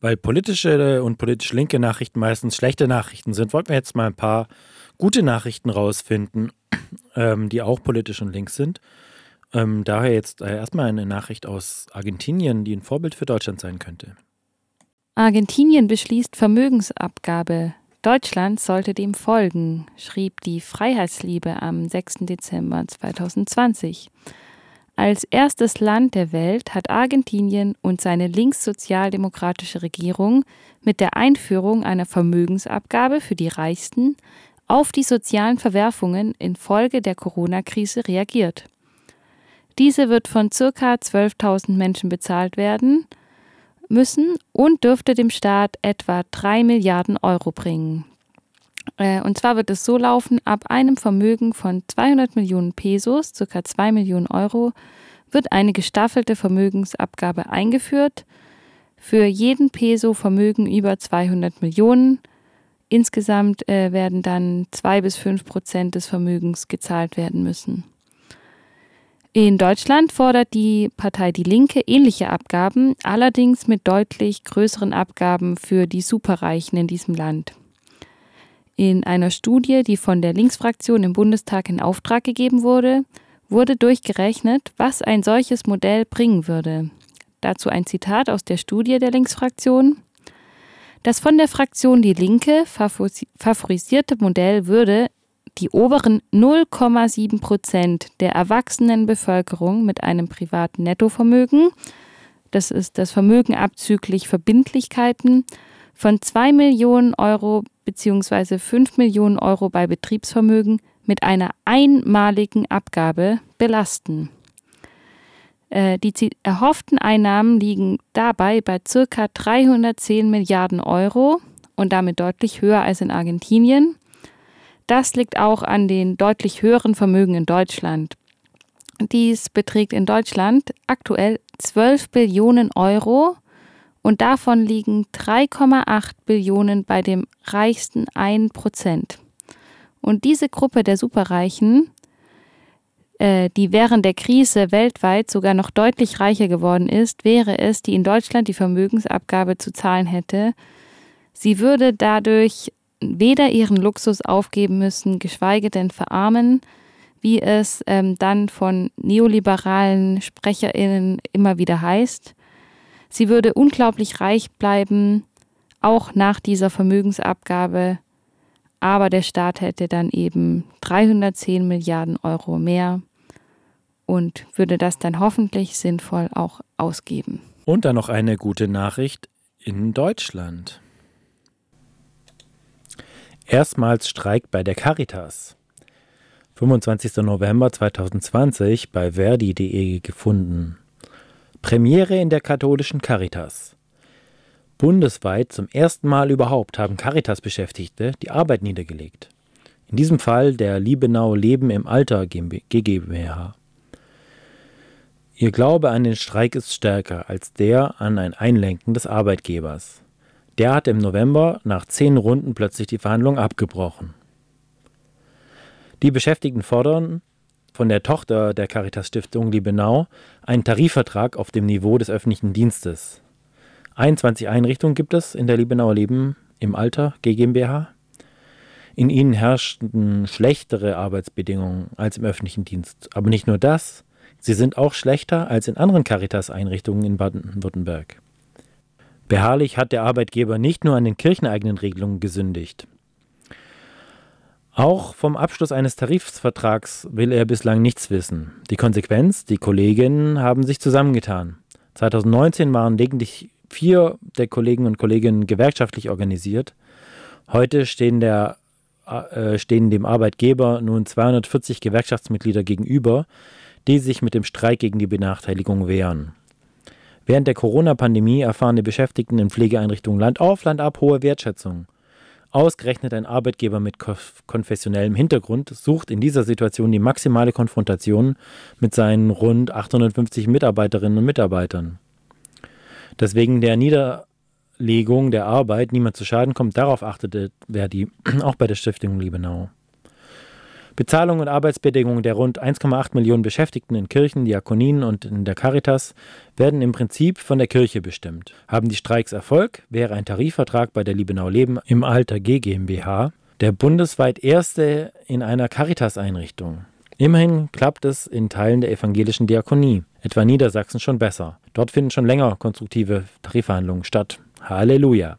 Weil politische und politisch linke Nachrichten meistens schlechte Nachrichten sind, wollten wir jetzt mal ein paar gute Nachrichten rausfinden, ähm, die auch politisch und links sind. Ähm, daher jetzt äh, erstmal eine Nachricht aus Argentinien, die ein Vorbild für Deutschland sein könnte. Argentinien beschließt Vermögensabgabe. Deutschland sollte dem folgen, schrieb die Freiheitsliebe am 6. Dezember 2020. Als erstes Land der Welt hat Argentinien und seine linkssozialdemokratische Regierung mit der Einführung einer Vermögensabgabe für die Reichsten auf die sozialen Verwerfungen infolge der Corona-Krise reagiert. Diese wird von ca. 12.000 Menschen bezahlt werden müssen und dürfte dem Staat etwa 3 Milliarden Euro bringen. Äh, und zwar wird es so laufen, ab einem Vermögen von 200 Millionen Pesos, ca. 2 Millionen Euro, wird eine gestaffelte Vermögensabgabe eingeführt. Für jeden Peso Vermögen über 200 Millionen Insgesamt äh, werden dann zwei bis fünf Prozent des Vermögens gezahlt werden müssen. In Deutschland fordert die Partei Die Linke ähnliche Abgaben, allerdings mit deutlich größeren Abgaben für die Superreichen in diesem Land. In einer Studie, die von der Linksfraktion im Bundestag in Auftrag gegeben wurde, wurde durchgerechnet, was ein solches Modell bringen würde. Dazu ein Zitat aus der Studie der Linksfraktion. Das von der Fraktion Die Linke favorisierte Modell würde die oberen 0,7 Prozent der erwachsenen Bevölkerung mit einem privaten Nettovermögen, das ist das Vermögen abzüglich Verbindlichkeiten, von 2 Millionen Euro bzw. 5 Millionen Euro bei Betriebsvermögen mit einer einmaligen Abgabe belasten. Äh, die erhofften Einnahmen liegen dabei bei ca. 310 Milliarden Euro und damit deutlich höher als in Argentinien. Das liegt auch an den deutlich höheren Vermögen in Deutschland. Dies beträgt in Deutschland aktuell 12 Billionen Euro und davon liegen 3,8 Billionen bei dem reichsten 1 Prozent. Und diese Gruppe der Superreichen äh, die während der Krise weltweit sogar noch deutlich reicher geworden ist, wäre es, die in Deutschland die Vermögensabgabe zu zahlen hätte. Sie würde dadurch weder ihren Luxus aufgeben müssen, geschweige denn verarmen, wie es ähm, dann von neoliberalen Sprecherinnen immer wieder heißt. Sie würde unglaublich reich bleiben, auch nach dieser Vermögensabgabe aber der Staat hätte dann eben 310 Milliarden Euro mehr und würde das dann hoffentlich sinnvoll auch ausgeben. Und dann noch eine gute Nachricht in Deutschland. Erstmals Streik bei der Caritas. 25. November 2020 bei verdi.de gefunden. Premiere in der katholischen Caritas. Bundesweit zum ersten Mal überhaupt haben Caritas-Beschäftigte die Arbeit niedergelegt. In diesem Fall der Liebenau Leben im Alter GmbH. Ihr Glaube an den Streik ist stärker als der an ein Einlenken des Arbeitgebers. Der hat im November nach zehn Runden plötzlich die Verhandlung abgebrochen. Die Beschäftigten fordern von der Tochter der Caritas Stiftung Liebenau einen Tarifvertrag auf dem Niveau des öffentlichen Dienstes. 21 Einrichtungen gibt es in der Liebenauer Leben im Alter GmbH. In ihnen herrschten schlechtere Arbeitsbedingungen als im öffentlichen Dienst. Aber nicht nur das, sie sind auch schlechter als in anderen Caritas-Einrichtungen in Baden-Württemberg. Beharrlich hat der Arbeitgeber nicht nur an den kircheneigenen Regelungen gesündigt. Auch vom Abschluss eines Tarifvertrags will er bislang nichts wissen. Die Konsequenz, die Kolleginnen haben sich zusammengetan. 2019 waren lediglich vier der Kollegen und Kolleginnen gewerkschaftlich organisiert. Heute stehen, der, äh, stehen dem Arbeitgeber nun 240 Gewerkschaftsmitglieder gegenüber, die sich mit dem Streik gegen die Benachteiligung wehren. Während der Corona-Pandemie erfahren die Beschäftigten in Pflegeeinrichtungen Land auf, Land ab hohe Wertschätzung. Ausgerechnet ein Arbeitgeber mit konfessionellem Hintergrund sucht in dieser Situation die maximale Konfrontation mit seinen rund 850 Mitarbeiterinnen und Mitarbeitern dass wegen der Niederlegung der Arbeit niemand zu Schaden kommt, darauf achtete Verdi auch bei der Stiftung Liebenau. Bezahlung und Arbeitsbedingungen der rund 1,8 Millionen Beschäftigten in Kirchen, Diakonien und in der Caritas werden im Prinzip von der Kirche bestimmt. Haben die Streiks Erfolg, wäre ein Tarifvertrag bei der Liebenau Leben im Alter G GmbH der bundesweit erste in einer Caritas-Einrichtung. Immerhin klappt es in Teilen der evangelischen Diakonie, etwa Niedersachsen schon besser. Dort finden schon länger konstruktive Tarifverhandlungen statt. Halleluja!